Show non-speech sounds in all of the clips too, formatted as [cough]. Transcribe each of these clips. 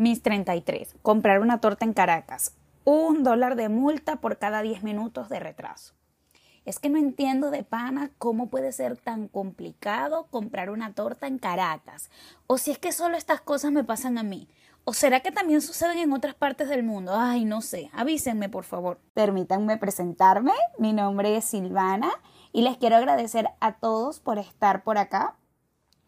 Mis 33. Comprar una torta en Caracas. Un dólar de multa por cada 10 minutos de retraso. Es que no entiendo de pana cómo puede ser tan complicado comprar una torta en Caracas. O si es que solo estas cosas me pasan a mí. ¿O será que también suceden en otras partes del mundo? Ay, no sé. Avísenme, por favor. Permítanme presentarme. Mi nombre es Silvana y les quiero agradecer a todos por estar por acá.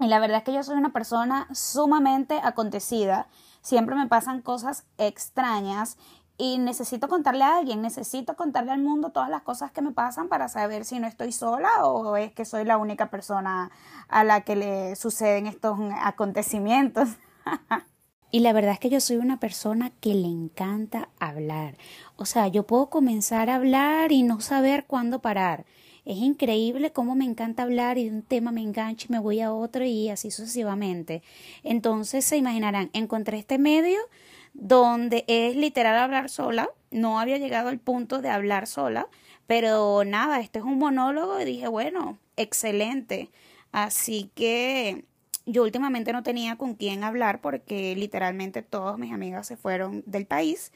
Y la verdad es que yo soy una persona sumamente acontecida siempre me pasan cosas extrañas y necesito contarle a alguien, necesito contarle al mundo todas las cosas que me pasan para saber si no estoy sola o es que soy la única persona a la que le suceden estos acontecimientos. [laughs] Y la verdad es que yo soy una persona que le encanta hablar. O sea, yo puedo comenzar a hablar y no saber cuándo parar. Es increíble cómo me encanta hablar y de un tema me engancho y me voy a otro y así sucesivamente. Entonces se imaginarán, encontré este medio donde es literal hablar sola. No había llegado al punto de hablar sola, pero nada, este es un monólogo y dije, bueno, excelente. Así que yo últimamente no tenía con quién hablar porque literalmente todos mis amigas se fueron del país.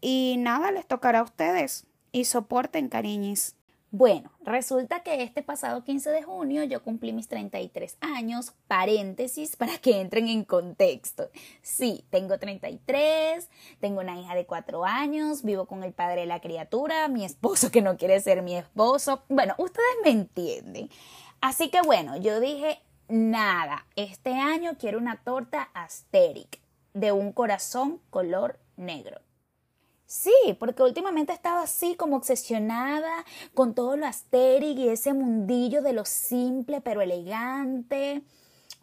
Y nada, les tocará a ustedes. Y soporten, cariñis. Bueno, resulta que este pasado 15 de junio yo cumplí mis 33 años, paréntesis para que entren en contexto. Sí, tengo 33, tengo una hija de 4 años, vivo con el padre de la criatura, mi esposo que no quiere ser mi esposo. Bueno, ustedes me entienden. Así que bueno, yo dije, nada, este año quiero una torta asteric de un corazón color negro. Sí, porque últimamente estaba así como obsesionada con todo lo asteric y ese mundillo de lo simple pero elegante.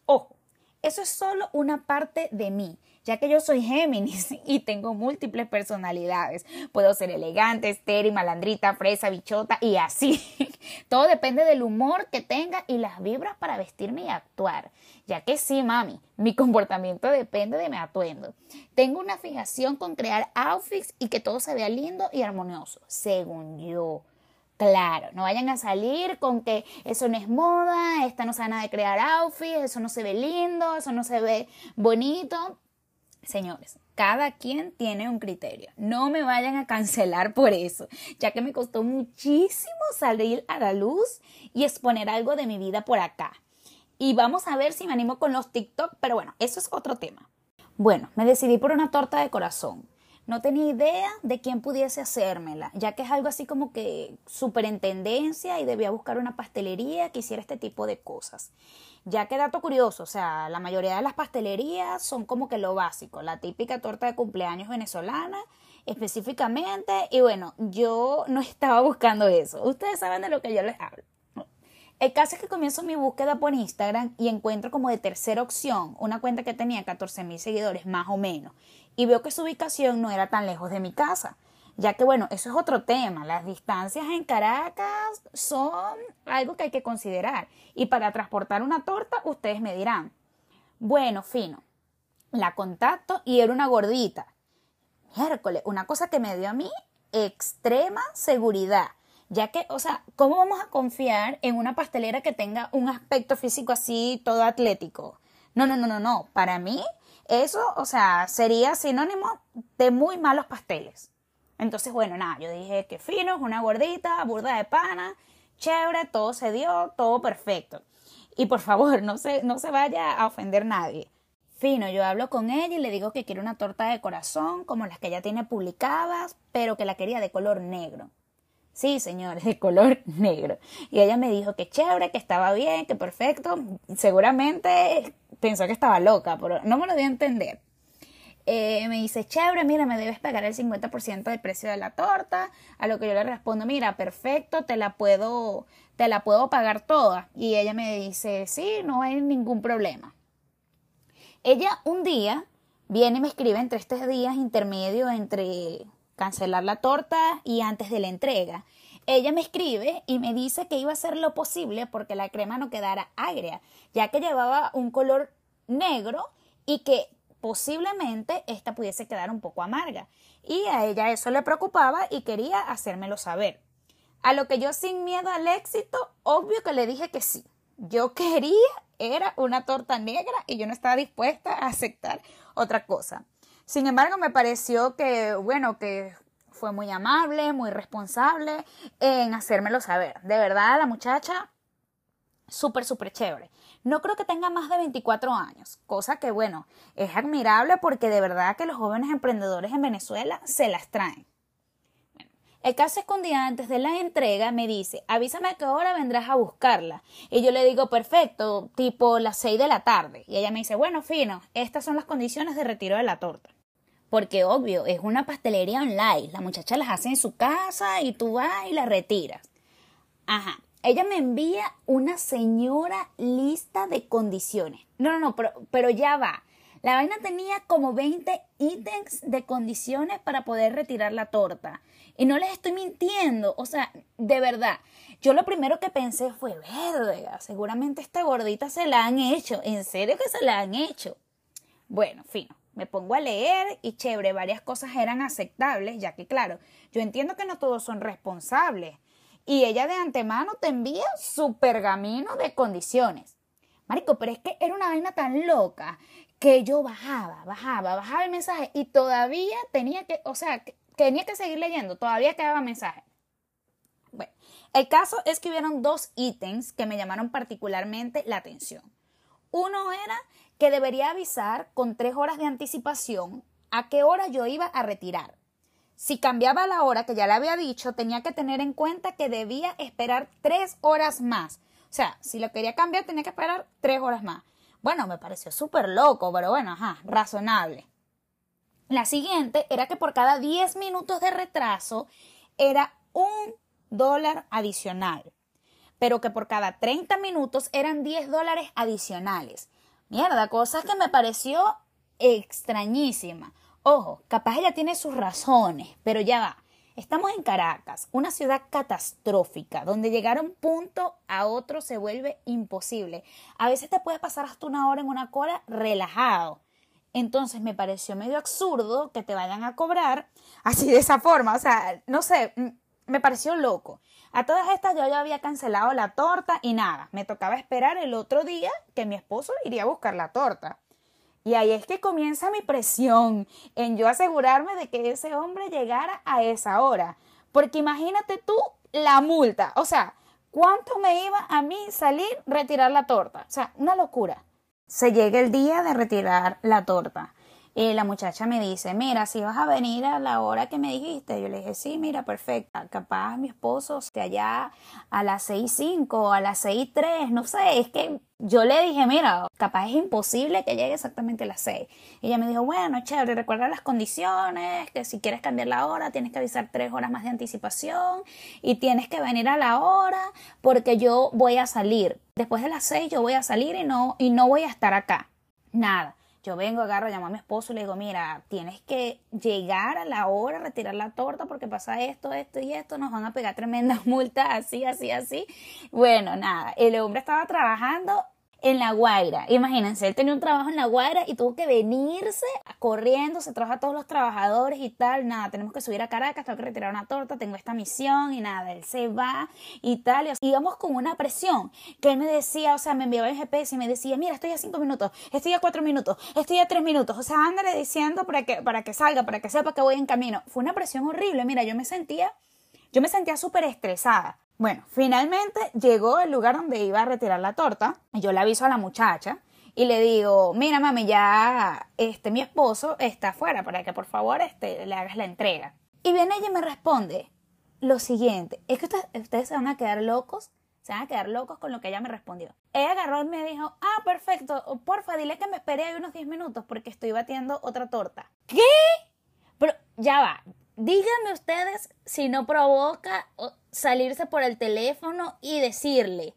Ojo, eso es solo una parte de mí, ya que yo soy Géminis [laughs] y tengo múltiples personalidades. Puedo ser elegante, estéril, malandrita, fresa, bichota y así. [laughs] Todo depende del humor que tenga y las vibras para vestirme y actuar. Ya que sí, mami, mi [laughs] comportamiento depende de mi atuendo. Tengo una fijación con crear outfits y que todo se vea lindo y armonioso, según yo. Claro, no vayan a salir con que eso no es moda, esta no sabe nada de crear outfits, eso no se ve lindo, eso no se ve bonito. Señores, cada quien tiene un criterio. No me vayan a cancelar por eso, ya que me costó muchísimo salir a la luz y exponer algo de mi vida por acá. Y vamos a ver si me animo con los TikTok, pero bueno, eso es otro tema. Bueno, me decidí por una torta de corazón. No tenía idea de quién pudiese hacérmela, ya que es algo así como que súper en tendencia y debía buscar una pastelería que hiciera este tipo de cosas. Ya que dato curioso, o sea, la mayoría de las pastelerías son como que lo básico, la típica torta de cumpleaños venezolana específicamente, y bueno, yo no [laughs] estaba buscando eso. Ustedes saben de lo que yo les hablo. El caso es que comienzo mi búsqueda por Instagram y encuentro como de tercera opción una cuenta que tenía 14 mil seguidores más o menos y veo que su ubicación no era tan lejos de mi casa. Ya que bueno, eso es otro tema. Las distancias en Caracas son algo que hay que considerar. Y para transportar una torta, ustedes me dirán. Bueno, fino. La contacto y era una gordita. Miércoles, una cosa que me dio a mí extrema seguridad. Ya que, o sea, ¿cómo vamos a confiar en una pastelera que tenga un aspecto físico así todo atlético? No, no, no, no, no. Para mí, eso, o sea, sería sinónimo de muy malos pasteles. Entonces, bueno, nada, yo dije que fino, una gordita, burda de pana, chévere, todo se dio, todo perfecto. Y por favor, no se, no se vaya a ofender nadie. Fino, yo hablo con ella y le digo que quiero una torta de corazón como las que ella tiene publicadas, pero que la quería de color negro. Sí, señores, de color [laughs] negro. Y ella me dijo que chévere, que estaba bien, que perfecto. Seguramente pensó que estaba loca, pero no me lo dio a entender. Eh, me dice, chévere, mira, me debes pagar el 50% del precio de la torta. A lo que yo le respondo, mira, perfecto, te la puedo, te la puedo pagar toda. Y ella me dice, sí, no hay ningún problema. Ella un día viene y me escribe entre estos días intermedio entre cancelar la torta y antes de la entrega. Ella me escribe y me dice que iba a hacer lo posible porque la crema no quedara agria, ya que llevaba un color negro y que posiblemente esta pudiese quedar un poco amarga. Y a ella eso le preocupaba y quería hacérmelo saber. A lo que yo sin miedo al éxito, obvio que le dije que sí. Yo quería era una torta negra y yo no estaba dispuesta a aceptar otra cosa. Sin embargo, me pareció que, bueno, que fue muy amable, muy responsable en hacérmelo saber. De verdad, la muchacha, súper, súper chévere. No creo que tenga más de 24 años, cosa que, bueno, es admirable porque de verdad que los jóvenes emprendedores en Venezuela se las traen. El caso es que un día antes de la entrega me dice, avísame a qué hora vendrás a buscarla. Y yo le digo, perfecto, tipo las 6 de la tarde. Y ella me dice, bueno, fino, estas son las condiciones de retiro de la torta. Porque obvio, es una pastelería online. La muchacha las hace en su casa y tú vas y la retiras. Ajá. Ella me envía una señora lista de condiciones. No, no, no, pero, pero ya va. La vaina tenía como 20 ítems de condiciones para poder retirar la torta. Y no les estoy mintiendo, o sea, de verdad. Yo lo primero que pensé fue, verga, seguramente esta gordita se la han hecho. En serio que se la han hecho. Bueno, fino. Me pongo a leer y chévere, varias cosas eran aceptables, ya que claro, yo entiendo que no todos son responsables. Y ella de antemano te envía su pergamino de condiciones. Marico, pero es que era una vaina tan loca que yo bajaba, bajaba, bajaba el mensaje y todavía tenía que, o sea, tenía que seguir leyendo, todavía quedaba mensaje. Bueno, el caso es que hubieron dos ítems que me llamaron particularmente la atención. Uno era que debería avisar con tres horas de anticipación a qué hora yo iba a retirar. Si cambiaba la hora que ya le había dicho, tenía que tener en cuenta que debía esperar tres horas más. O sea, si lo quería cambiar, tenía que esperar tres horas más. Bueno, me pareció súper loco, pero bueno, ajá, razonable. La siguiente era que por cada 10 minutos de retraso era un dólar adicional, pero que por cada 30 minutos eran 10 dólares adicionales. Mierda, cosa que me pareció extrañísima. Ojo, capaz ella tiene sus razones, pero ya va. Estamos en Caracas, una ciudad catastrófica, donde llegar a un punto a otro se vuelve imposible. A veces te puede pasar hasta una hora en una cola relajado. Entonces me pareció medio absurdo que te vayan a cobrar así de esa forma. O sea, no sé, me pareció loco. A todas estas yo ya había cancelado la torta y nada, me tocaba esperar el otro día que mi esposo iría a buscar la torta. Y ahí es que comienza mi presión en yo asegurarme de que ese hombre llegara a esa hora. Porque imagínate tú la multa. O sea, ¿cuánto me iba a mí salir retirar la torta? O sea, una locura. Se llega el día de retirar la torta. Y la muchacha me dice, mira, si vas a venir a la hora que me dijiste, yo le dije, sí, mira, perfecta, capaz mi esposo esté allá a las seis cinco, a las seis tres, no sé, es que yo le dije, mira, capaz es imposible que llegue exactamente a las seis. Y ella me dijo, bueno, chévere, recuerda las condiciones, que si quieres cambiar la hora, tienes que avisar tres horas más de anticipación y tienes que venir a la hora porque yo voy a salir. Después de las seis yo voy a salir y no, y no voy a estar acá. Nada. Yo vengo, agarro, llamo a mi esposo y le digo, mira, tienes que llegar a la hora, retirar la torta porque pasa esto, esto y esto, nos van a pegar tremendas [laughs] multas, así, así, así. Bueno, nada, el hombre estaba trabajando en La Guaira. Imagínense, él tenía un trabajo en La Guaira y tuvo que venirse corriendo, se trajo a todos los trabajadores y tal. Nada, tenemos que subir a Caracas, tengo que retirar una torta, tengo esta misión y nada, él se va y tal. Y íbamos con una presión que él me decía, o sea, me enviaba el GPS y me decía, mira, estoy a cinco minutos, estoy a cuatro minutos, estoy a tres minutos. O sea, ándale diciendo para que, para que salga, para que sepa que voy en camino. Fue una presión horrible. Mira, yo me sentía, yo me sentía súper estresada. Bueno, finalmente llegó el lugar donde iba a retirar la torta. Yo le aviso a la muchacha y le digo, mira mami, ya este, mi esposo está afuera para que por favor este, le hagas la entrega. Y viene ella y me responde lo siguiente, es que ustedes, ustedes se van a quedar locos, se van a quedar locos con lo que ella me respondió. Ella agarró y me dijo, ah, perfecto, porfa, dile que me espere ahí unos 10 minutos porque estoy batiendo otra torta. ¿Qué? Pero ya va, díganme ustedes si no provoca salirse por el teléfono y decirle,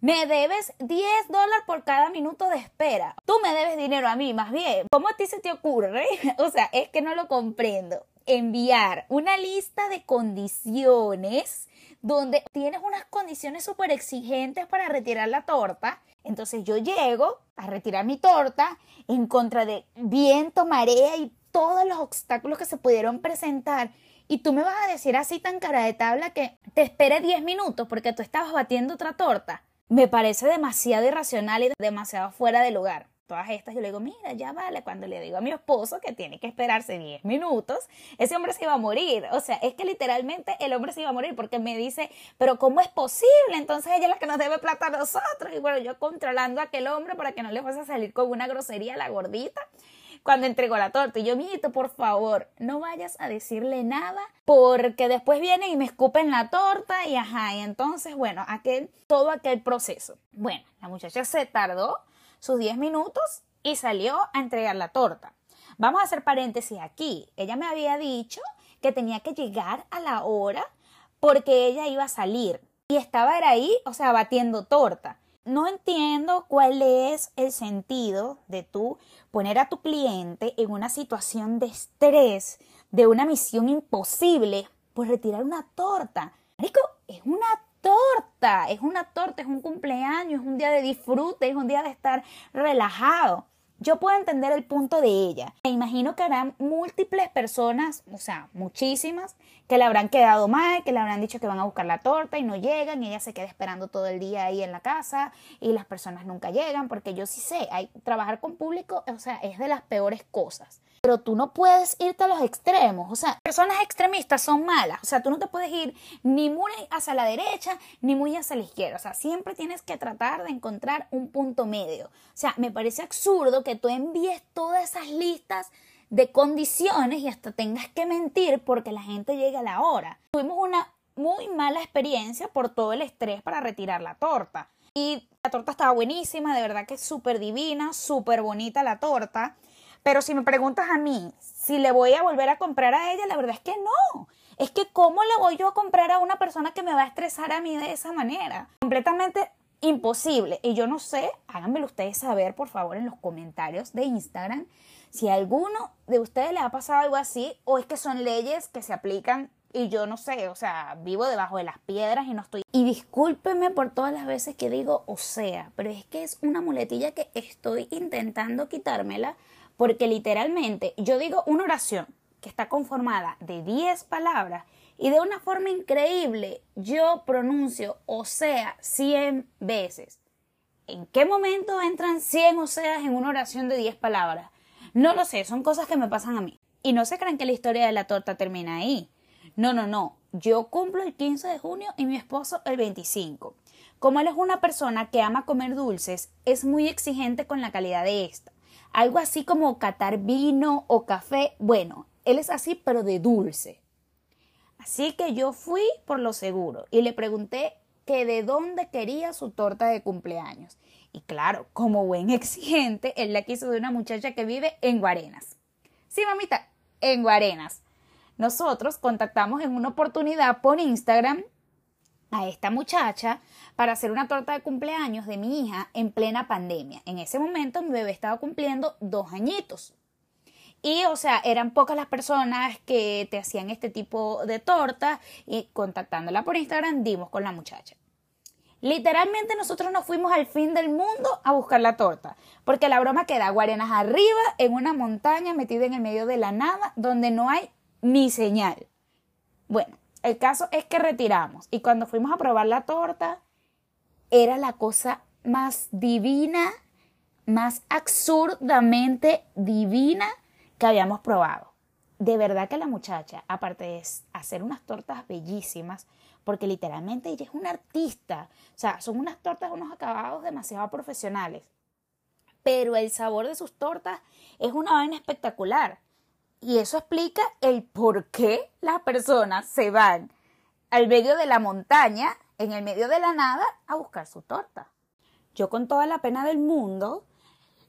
me debes 10 dólares por cada minuto de espera. Tú me debes dinero a mí, más bien. ¿Cómo a ti se te ocurre? [laughs] O sea, es que no lo comprendo. Enviar una lista de condiciones donde tienes unas condiciones súper exigentes para retirar la torta. Entonces yo llego a retirar mi torta en contra de viento, marea y todos los obstáculos que se pudieron presentar y tú me vas a decir así tan cara de tabla que te espere 10 minutos porque tú estabas batiendo otra torta. Me parece demasiado irracional y demasiado fuera de lugar. todas estas, yo le digo, mira, ya vale, cuando le digo a mi esposo que tiene que esperarse 10 minutos, ese hombre se iba a morir. O sea, es que literalmente el hombre se iba a morir porque me dice, pero ¿cómo es posible? Entonces ella es la que nos debe plata a nosotros. Y bueno, yo controlando a aquel hombre para que no le fuese a salir con una grosería a la gordita cuando entregó la torta. Y yo, mijito, por favor, no vayas a decirle nada porque después vienen y me escupen la torta y ajá. Y entonces, bueno, aquel, todo aquel proceso. Bueno, la muchacha se tardó sus 10 minutos y salió a entregar la torta. Vamos a hacer paréntesis aquí. Ella me había dicho que tenía que llegar a la hora porque ella iba a salir y estaba ahí, o sea, batiendo torta. No entiendo cuál es el sentido de tú poner a tu cliente en una situación de estrés, de una misión imposible, pues retirar una torta. Marico, es una torta, es una torta, es un cumpleaños, es un día de disfrute, es un día de estar relajado. Yo puedo entender el punto de ella. Me imagino que habrán múltiples personas, o sea, muchísimas, que le habrán quedado mal, que le habrán dicho que van a buscar la torta y no llegan y ella se queda esperando todo el día ahí en la casa y las personas nunca llegan, porque yo sí sé, hay, trabajar con público, o sea, es de las peores cosas pero tú no puedes irte a los extremos. O sea, personas extremistas son malas. O sea, tú no te puedes ir ni muy hacia la derecha ni muy hacia la izquierda. O sea, siempre tienes que tratar de encontrar un punto medio. O sea, me parece absurdo que tú envíes todas esas listas de condiciones y hasta tengas que mentir porque la gente llegue a la hora. Tuvimos una muy mala experiencia por todo el estrés para retirar la torta. Y la torta estaba buenísima, de verdad que es súper divina, súper bonita la torta. Pero si me preguntas a mí si le voy a volver a comprar a ella, la verdad es que no. Es que ¿cómo le voy yo a comprar a una persona que me va a estresar a mí de esa manera? Completamente imposible. Y yo no sé, háganmelo ustedes saber, por favor, en los comentarios de Instagram, si a alguno de ustedes le ha pasado algo así o es que son leyes que se aplican y yo no sé, o sea, vivo debajo de las piedras y no estoy... Y discúlpeme por todas las veces que digo o sea, pero es que es una muletilla que estoy intentando quitármela porque literalmente yo digo una oración que está conformada de 10 palabras y de una forma increíble yo pronuncio o sea 100 veces. ¿En qué momento entran 100 o seas en una oración de 10 palabras? No lo sé, son cosas que me pasan a mí. Y no se crean que la historia de la torta termina ahí. No, no, no. Yo cumplo el 15 de junio y mi esposo el 25. Como él es una persona que ama comer dulces, es muy exigente con la calidad de esta algo así como catar vino o café. Bueno, él es así, pero de dulce. Así que yo fui por lo seguro y le pregunté que de dónde quería su torta de cumpleaños. Y claro, como buen exigente, él la quiso de una muchacha que vive en Guarenas. Sí, mamita, en Guarenas. Nosotros contactamos en una oportunidad por Instagram a esta muchacha para hacer una torta de cumpleaños de mi hija en plena pandemia. En ese momento mi bebé estaba cumpliendo dos añitos. Y, o sea, eran pocas las personas que te hacían este tipo de torta y contactándola por Instagram dimos con la muchacha. Literalmente nosotros nos fuimos al fin del mundo a buscar la torta, porque la broma queda guarenas arriba, en una montaña metida en el medio de la nada, donde no hay ni señal. Bueno, el caso es que retiramos y cuando fuimos a probar la torta, era la cosa más divina, más absurdamente divina que habíamos probado. De verdad que la muchacha, aparte de hacer unas tortas bellísimas, porque literalmente ella es una artista, o sea, son unas tortas, unos acabados demasiado profesionales, pero el sabor de sus tortas es una vaina espectacular. Y eso explica el por qué las personas se van al medio de la montaña, en el medio de la nada, a buscar su torta. Yo con toda la pena del mundo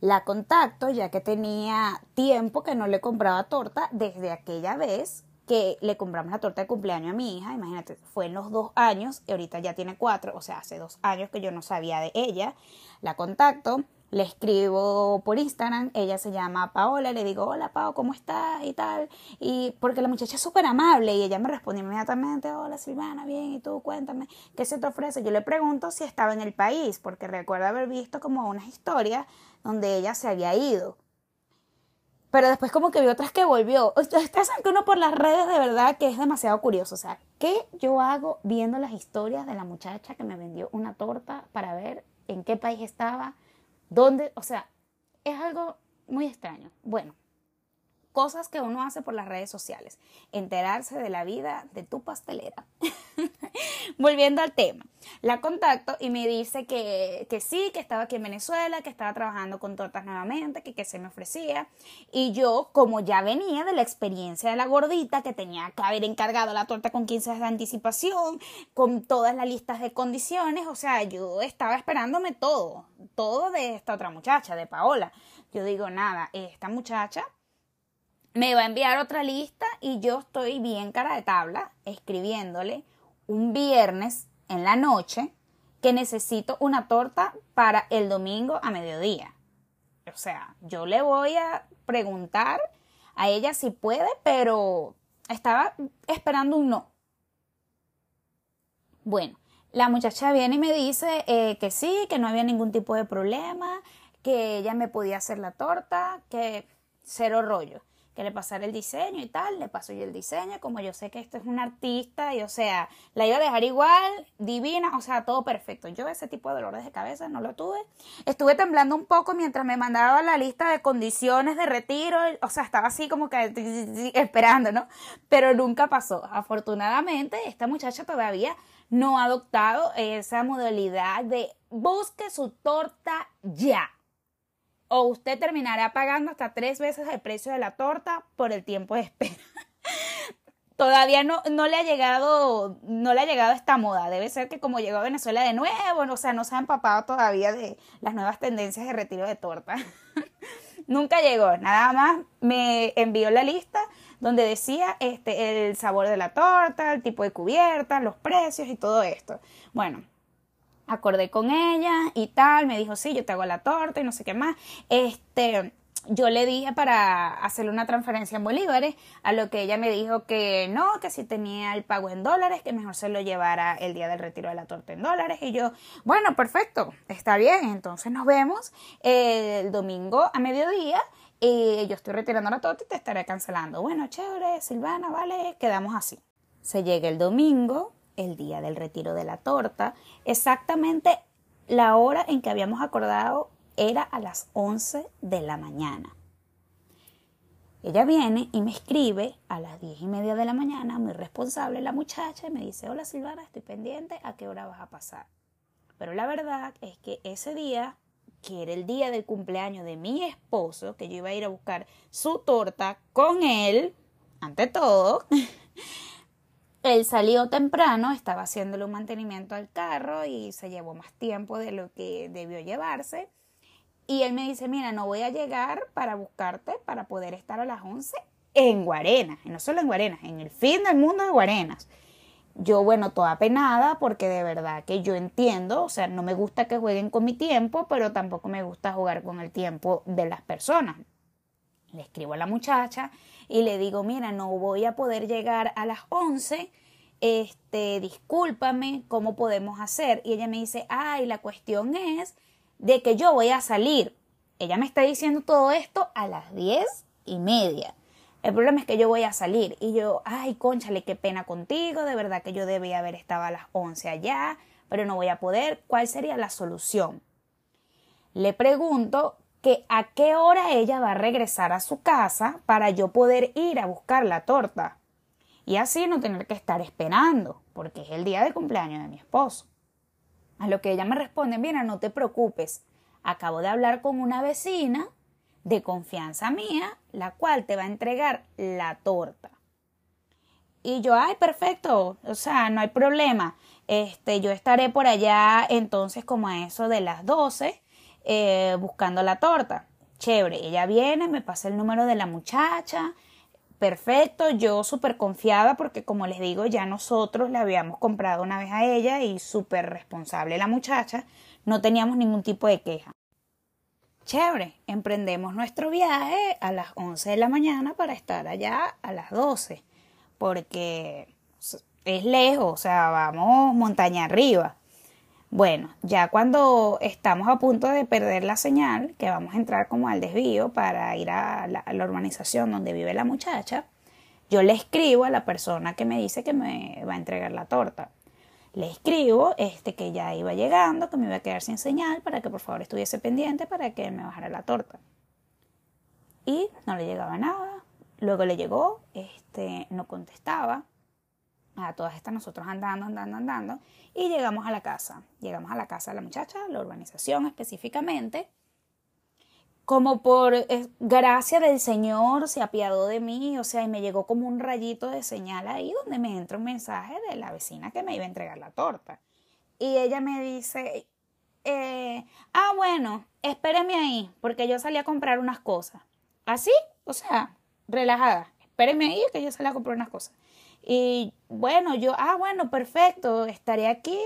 la contacto ya que tenía tiempo que no le compraba torta desde aquella vez que le compramos la torta de cumpleaños a mi hija, imagínate, fue en los dos años y ahorita ya tiene cuatro, o sea, hace dos años que yo no sabía de ella, la contacto, le escribo por Instagram, ella se llama Paola, le digo, hola Pao, ¿cómo estás? y tal, y porque la muchacha es súper amable y ella me responde inmediatamente, hola Silvana, bien, y tú cuéntame, ¿qué se te ofrece? Yo le pregunto si estaba en el país, porque recuerdo haber visto como unas historias donde ella se había ido. Pero después como que vi otras que volvió. Ustedes saben que uno por las redes de verdad que es demasiado curioso. O sea, ¿qué yo hago viendo las historias de la muchacha que me vendió una torta para ver en qué país estaba? ¿Dónde? O sea, es algo muy extraño. Bueno, cosas que uno hace por las redes sociales. Enterarse de la vida de tu pastelera. [laughs] [laughs] Volviendo al tema, la contacto y me dice que, que, sí, que estaba aquí en Venezuela, que estaba trabajando con tortas nuevamente, que, que se me ofrecía. Y yo, como ya venía de la experiencia de la gordita, que tenía que haber encargado la torta con 15 días de anticipación, con todas las listas de condiciones, o sea, yo estaba esperándome todo, todo de esta otra muchacha, de Paola. Yo digo, nada, esta muchacha me va a enviar otra lista y yo estoy bien cara de tabla escribiéndole un viernes en la noche que necesito una torta para el domingo a mediodía. O sea, yo le voy a preguntar a ella si puede, pero estaba esperando un no. Bueno, la muchacha viene y me dice eh, que sí, que no había ningún tipo de problema, que ella me podía hacer la torta, que cero rollo que le pasara el diseño y tal, le paso yo el diseño, como yo sé que esto es un artista y o sea, la iba a dejar igual, divina, o sea, todo perfecto. Yo ese tipo de dolores de cabeza no lo tuve. Estuve temblando un poco mientras me mandaba la lista de condiciones de retiro, o sea, estaba así como que esperando, ¿no? Pero nunca pasó. Afortunadamente, esta muchacha todavía no ha adoptado esa modalidad de busque su torta ya o usted terminará pagando hasta tres veces el precio de la torta por el tiempo de espera. [laughs] Todavía no, no le ha llegado, no le ha llegado esta moda. Debe ser que como llegó a Venezuela de nuevo, o sea, no se ha empapado todavía de las nuevas tendencias de retiro de torta. [laughs] Nunca llegó, nada más me envió la lista donde decía este, el sabor de la torta, el tipo de cubierta, los precios y todo esto. Bueno, acordé con ella y tal, me dijo, sí, yo te hago la torta y no sé qué más. Este, yo le dije para hacerle una transferencia en bolívares, a lo que ella me dijo que no, que si tenía el pago en dólares, que mejor se lo llevara el día del retiro de la torta en dólares. Y yo, bueno, perfecto, está bien, entonces nos vemos el domingo a mediodía. Y yo estoy retirando la torta y te estaré cancelando. Bueno, chévere, Silvana, vale, quedamos así. Se llega el domingo, el día del retiro de la torta. Exactamente la hora en que habíamos acordado era a las 11 de la mañana. Ella viene y me escribe a las diez y media de la mañana, muy responsable la muchacha, y me dice, hola Silvana, estoy pendiente, ¿a qué hora vas a pasar? Pero la verdad es que ese día, que era el día del cumpleaños de mi esposo, que yo iba a ir a buscar su torta con él, ante todo, [laughs] Él salió temprano, estaba haciéndole un mantenimiento al carro y se llevó más tiempo de lo que debió llevarse. Y él me dice, mira, no voy a llegar para buscarte para poder estar a las 11 en Guarenas. Y no solo en Guarenas, en el fin del mundo de Guarenas. Yo, bueno, toda penada porque de verdad que yo entiendo, o sea, no me gusta que jueguen con mi tiempo, pero tampoco me gusta jugar con el tiempo de las personas. Le escribo a la muchacha y le digo, mira, no voy a poder llegar a las 11, este, discúlpame, ¿cómo podemos hacer? Y ella me dice, ay, la cuestión es de que yo voy a salir. Ella me está diciendo todo esto a las diez y media. El problema es que yo voy a salir y yo, ay, conchale, qué pena contigo, de verdad que yo debía haber estado a las 11 allá, pero no voy a poder. ¿Cuál sería la solución? Le pregunto que a qué hora ella va a regresar a su casa para yo poder ir a buscar la torta. Y así no tener que estar esperando, porque es el día de cumpleaños de mi esposo. A lo que ella me responde, mira, no te preocupes, acabo de hablar con una vecina de confianza mía, la cual te va a entregar la torta. Y yo, ay, perfecto, o sea, no hay problema. Este, yo estaré por allá entonces como a eso de las 12 eh, buscando la torta. Chévere, ella viene, me pasa el número de la muchacha, perfecto, yo súper confiada porque como les digo, ya nosotros le habíamos comprado una vez a ella y súper responsable la muchacha, no teníamos ningún tipo de queja. Chévere, emprendemos nuestro viaje a las 11 de la mañana para estar allá a las 12, porque es lejos, o sea, vamos montaña arriba. Bueno, ya cuando estamos a punto de perder la señal, que vamos a entrar como al desvío para ir a la, urbanización donde vive la muchacha, yo le escribo a la persona que me dice que me va a entregar la torta. Le escribo este que ya iba llegando, que me iba a quedar sin señal para que por favor estuviese pendiente para que me bajara la torta. Y no le llegaba nada. Luego le llegó, este, no contestaba. A todas estas nosotros andando, andando, andando. Y llegamos a la casa. Llegamos a la casa de la muchacha, la urbanización específicamente como por eh, gracia del Señor se apiadó de mí, o sea, y me llegó como un rayito de señal ahí donde me entra un mensaje de la vecina que me iba a entregar la torta. Y ella me dice, eh, ah, bueno, espéreme ahí, porque yo salí a comprar unas cosas. Así, o sea, relajada, espéreme ahí que yo salí a comprar unas cosas. Y bueno, yo, ah, bueno, perfecto, estaré aquí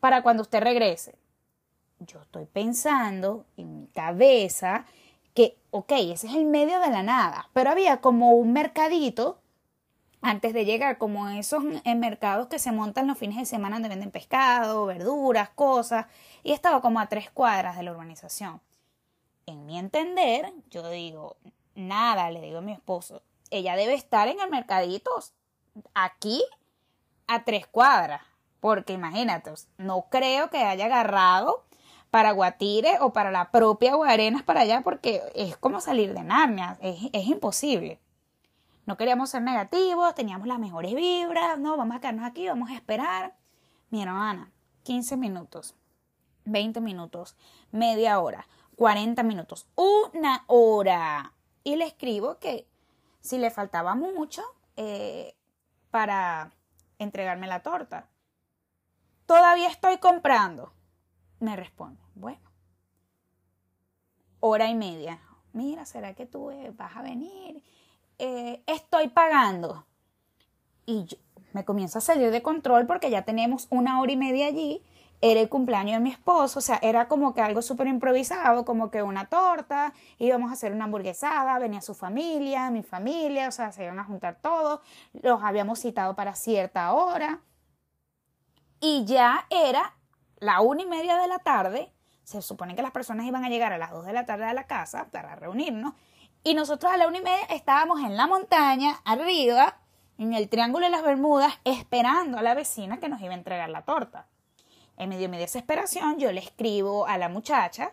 para cuando usted regrese yo estoy pensando en mi cabeza que, ok, ese es el medio de la nada, pero había como un mercadito antes de llegar, como esos mercados que se montan los fines de semana donde venden pescado, verduras, cosas, y estaba como a tres cuadras de la urbanización. En mi entender, yo digo, nada, le digo a mi esposo, ella debe estar en el mercadito aquí a tres cuadras, porque imagínate, no creo que haya agarrado para Guatire o para la propia Guarenas para allá porque es como salir de Narnia, es, es imposible. No queríamos ser negativos, teníamos las mejores vibras, no, vamos a quedarnos aquí, vamos a esperar. Mi hermana, 15 minutos, 20 minutos, media hora, 40 minutos, una hora. Y le escribo que si le faltaba mucho eh, para entregarme la torta. Todavía estoy comprando me responde, bueno, hora y media. Mira, ¿será que tú eh, vas a venir? Eh, estoy pagando. Y yo, me comienza a salir de control porque ya tenemos una hora y media allí. Era el cumpleaños de mi esposo, o sea, era como que algo súper improvisado, como que una torta, íbamos a hacer una hamburguesada, venía su familia, mi familia, o sea, se iban a juntar todos, los habíamos citado para cierta hora. Y ya era la una y media de la tarde, se supone que las personas iban a llegar a las dos de la tarde a la casa para reunirnos, y nosotros a la una y media estábamos en la montaña, arriba, en el Triángulo de las Bermudas, esperando a la vecina que nos iba a entregar la torta. En medio de mi desesperación, yo le escribo a la muchacha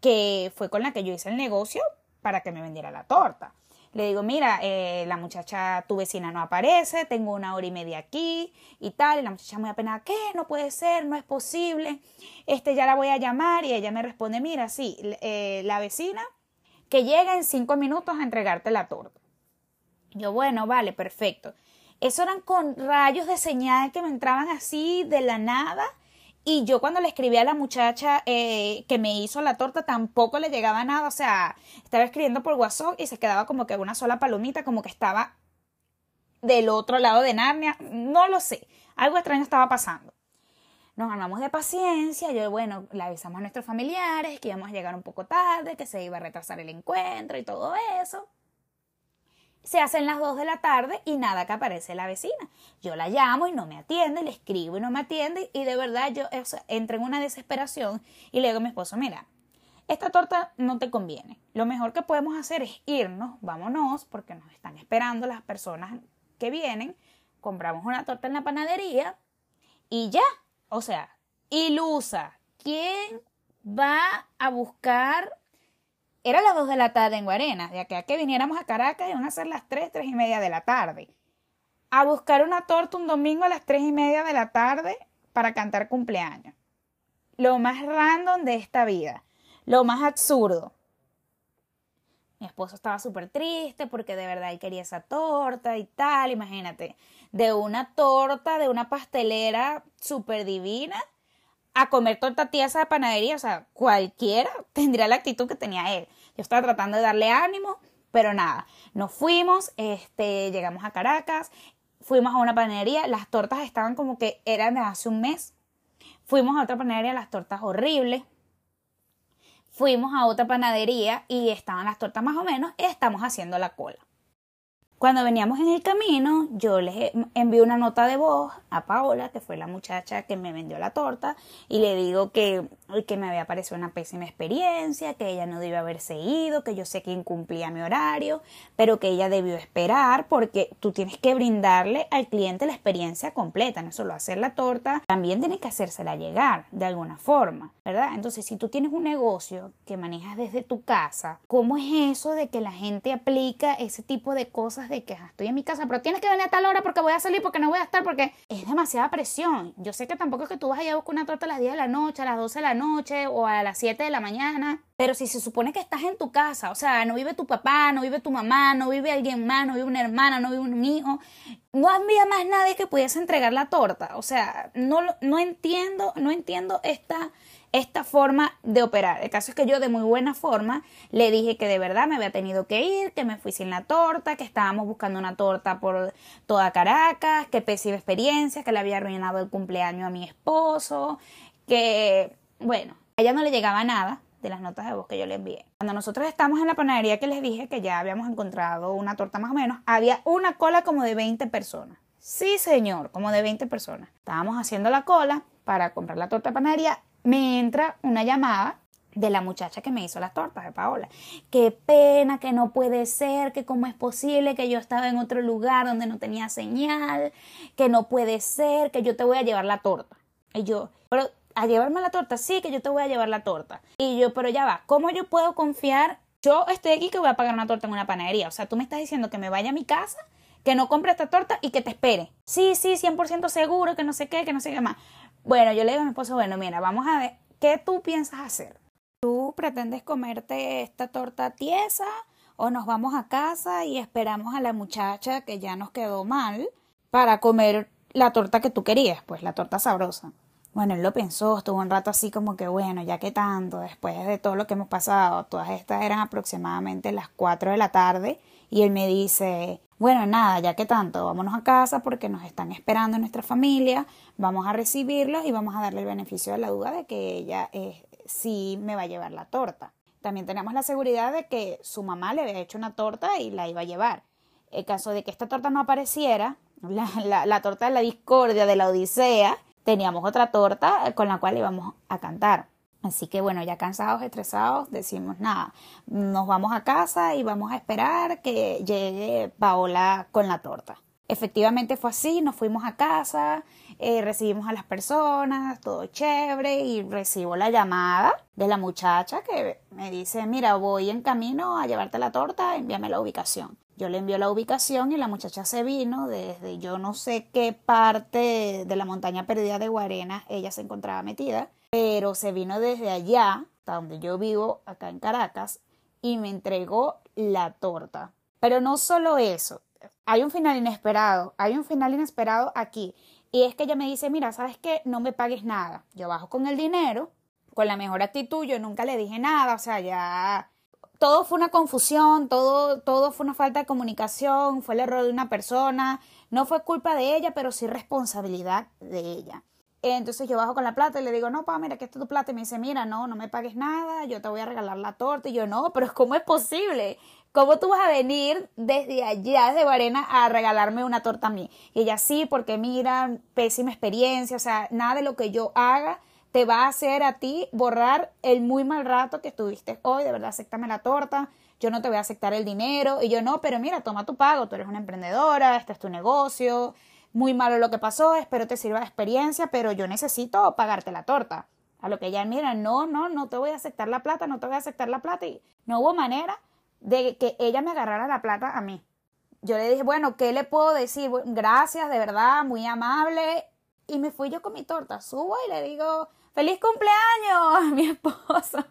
que fue con la que yo hice el negocio para que me vendiera la torta. Le digo, mira, eh, la muchacha, tu vecina no aparece, tengo una hora y media aquí y tal. Y la muchacha muy apenada, ¿qué? No puede ser, no es posible. Este, ya la voy a llamar y ella me responde, mira, sí, eh, la vecina que llega en cinco minutos a entregarte la torta. Yo, bueno, vale, perfecto. Eso eran con rayos de señal que me entraban así de la nada y yo cuando le escribí a la muchacha eh, que me hizo la torta tampoco le llegaba nada. O sea, estaba escribiendo por WhatsApp y se quedaba como que una sola palomita, como que estaba del otro lado de Narnia. No lo sé. Algo extraño estaba pasando. Nos armamos de paciencia. Yo, bueno, le avisamos a nuestros familiares que íbamos a llegar un poco tarde, que se iba a retrasar el encuentro y todo eso se hacen las 2 de la tarde y nada que aparece la vecina. Yo la llamo y no me atiende, le escribo y no me atiende y de verdad yo entro en una desesperación y le digo a mi esposo, mira, esta torta no te conviene. Lo mejor que podemos hacer es irnos, vámonos, porque nos están esperando las personas que vienen, compramos una torta en la panadería y ya, o sea, ilusa. ¿Quién va a buscar era las 2 de la tarde en Guarena, de acá que viniéramos a Caracas iban a ser las 3, 3 y media de la tarde. A buscar una torta un domingo a las 3 y media de la tarde para cantar cumpleaños. Lo más random de esta vida. Lo más absurdo. Mi esposo estaba súper triste porque de verdad él quería esa torta y tal. Imagínate, de una torta, de una pastelera súper divina, a comer torta tiesa de panadería. O sea, cualquiera tendría la actitud que tenía él. Yo estaba tratando de darle ánimo, pero nada, nos fuimos, este, llegamos a Caracas, fuimos a una panadería, las tortas estaban como que eran de hace un mes. Fuimos a otra panadería, las tortas horribles. Fuimos a otra panadería y estaban las tortas más o menos y estamos haciendo la cola. Cuando veníamos en el camino, yo les envié una nota de voz a Paola, que fue la muchacha que me vendió la torta, y le digo que, que me había parecido una pésima experiencia, que ella no debió haberse ido, que yo sé que incumplía mi horario, pero que ella debió esperar porque tú tienes que brindarle al cliente la experiencia completa, no solo hacer la torta, también tienes que hacérsela llegar de alguna forma, ¿verdad? Entonces, si tú tienes un negocio que manejas desde tu casa, ¿cómo es eso de que la gente aplica ese tipo de cosas? de que estoy en mi casa, pero tienes que venir a tal hora porque voy a salir, porque no voy a estar, porque es demasiada presión. Yo sé que tampoco es que tú vas a ir a buscar una torta a las 10 de la noche, a las 12 de la noche o a las 7 de la mañana. Pero si se supone que estás en tu casa, o sea, no vive tu papá, no vive tu mamá, no vive alguien más, no vive una hermana, no vive un hijo, no había más nadie que pudiese entregar la torta. O sea, no, no entiendo, no entiendo esta esta forma de operar. El caso es que yo de muy buena forma le dije que de verdad me había tenido que ir, que me fui sin la torta, que estábamos buscando una torta por toda Caracas, que pésima experiencia, que le había arruinado el cumpleaños a mi esposo, que bueno, a ella no le llegaba nada de las notas de voz que yo le envié. Cuando nosotros estamos en la panadería que les dije que ya habíamos encontrado una torta más o menos, había una cola como de 20 personas. Sí, señor, como de 20 personas. Estábamos haciendo la cola para comprar la torta de panadería me entra una llamada de la muchacha que me hizo las tortas, de Paola. Qué pena, que no puede ser, que cómo es posible que yo estaba en otro lugar donde no tenía señal, que no puede ser, que yo te voy a llevar la torta. Y yo, pero a llevarme la torta, sí, que yo te voy a llevar la torta. Y yo, pero ya va, ¿cómo yo puedo confiar? Yo estoy aquí que voy a pagar una torta en una panadería. O sea, tú me estás diciendo que me vaya a mi casa, que no compre esta torta y que te espere. Sí, sí, 100% seguro, que no sé qué, que no sé qué más. Bueno, yo le digo a mi esposo, bueno, mira, vamos a ver, ¿qué tú piensas hacer? ¿Tú pretendes comerte esta torta tiesa o nos vamos a casa y esperamos a la muchacha que ya nos quedó mal para comer la torta que tú querías, pues la torta sabrosa? Bueno, él lo pensó, estuvo un rato así como que bueno, ya que tanto, después de todo lo que hemos pasado, todas estas eran aproximadamente las 4 de la tarde y él me dice, bueno, nada, ya que tanto, vámonos a casa porque nos están esperando nuestra familia, vamos a recibirlos y vamos a darle el beneficio de la duda de que ella eh, sí me va a llevar la torta. También tenemos la seguridad de que su mamá le había hecho una torta y la iba a llevar. En caso de que esta torta no apareciera, [laughs] la, la torta de la discordia, de la odisea, teníamos otra torta con la cual íbamos a cantar. Así que bueno, ya cansados, estresados, decimos nada, nos vamos a casa y vamos a esperar que llegue Paola con la torta. Efectivamente fue así, nos fuimos a casa, eh, recibimos a las personas, todo chévere y recibo la llamada de la muchacha que me dice, mira, voy en camino a llevarte la torta, envíame la ubicación. Yo le envío la ubicación y la muchacha se vino desde yo no sé qué parte de la montaña perdida de Guarena ella se encontraba metida pero se vino desde allá, hasta donde yo vivo, acá en Caracas, y me entregó la torta. Pero no solo eso, hay un final inesperado, hay un final inesperado aquí. Y es que ella me dice, mira, ¿sabes qué? No me pagues nada. Yo bajo con el dinero, con la mejor actitud, yo nunca le dije nada, o sea, ya todo fue una confusión, todo, todo fue una falta de comunicación, fue el error de una persona, no fue culpa de ella, pero sí responsabilidad de ella. Entonces yo bajo con la plata y le digo, no, pa, mira, que esto es tu plata. Y me dice, mira, no, no me pagues nada, yo te voy a regalar la torta. Y yo, no, pero ¿cómo es posible? ¿Cómo tú vas a venir desde allá, desde Varena, a regalarme una torta a mí? Y ella, sí, porque mira, pésima experiencia, o sea, nada de lo que yo haga te va a hacer a ti borrar el muy mal rato que estuviste hoy, de verdad, acéptame la torta, yo no te voy a aceptar el dinero. Y yo, no, pero mira, toma tu pago, tú eres una emprendedora, este es tu negocio, muy malo lo que pasó, espero te sirva de experiencia, pero yo necesito pagarte la torta. A lo que ella mira, no, no, no te voy a aceptar la plata, no te voy a aceptar la plata. Y no hubo manera de que ella me agarrara la plata a mí. Yo le dije, bueno, ¿qué le puedo decir? Gracias, de verdad, muy amable. Y me fui yo con mi torta. Subo y le digo, feliz cumpleaños [laughs] mi esposo.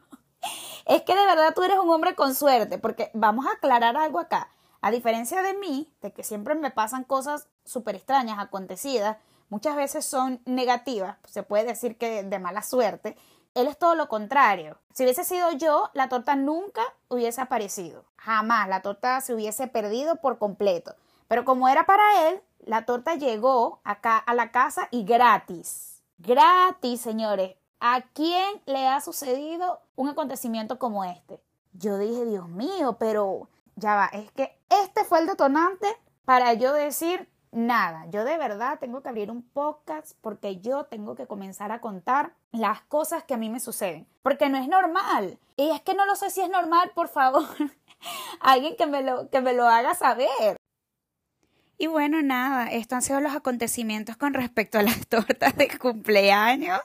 Es que de verdad tú eres un hombre con suerte, porque vamos a aclarar algo acá. A diferencia de mí, de que siempre me pasan cosas súper extrañas, acontecidas, muchas veces son negativas, se puede decir que de mala suerte, él es todo lo contrario. Si hubiese sido yo, la torta nunca hubiese aparecido. Jamás, la torta se hubiese perdido por completo. Pero como era para él, la torta llegó acá a la casa y gratis. Gratis, señores. ¿A quién le ha sucedido un acontecimiento como este? Yo dije, Dios mío, pero ya va, es que este fue el detonante para yo decir nada. Yo de verdad tengo que abrir un podcast porque yo tengo que comenzar a contar las cosas que a mí me suceden. Porque no es normal. Y es que no lo sé si es normal, por favor. [laughs] Alguien que me lo, que me lo haga saber. Y bueno, nada, estos han sido los acontecimientos con respecto a las [laughs] tortas de cumpleaños.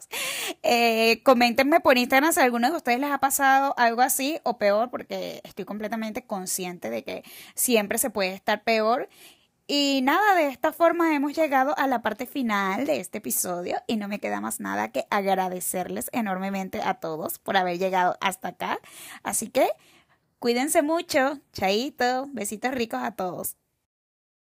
Eh, coméntenme por Instagram si a alguno de ustedes les ha pasado algo así o peor, porque estoy completamente consciente de que siempre se puede estar peor. Y nada, de esta forma hemos llegado a la parte final de este episodio y no me queda más nada que agradecerles enormemente a todos por haber llegado hasta acá. Así que cuídense mucho, chaito, besitos ricos a todos.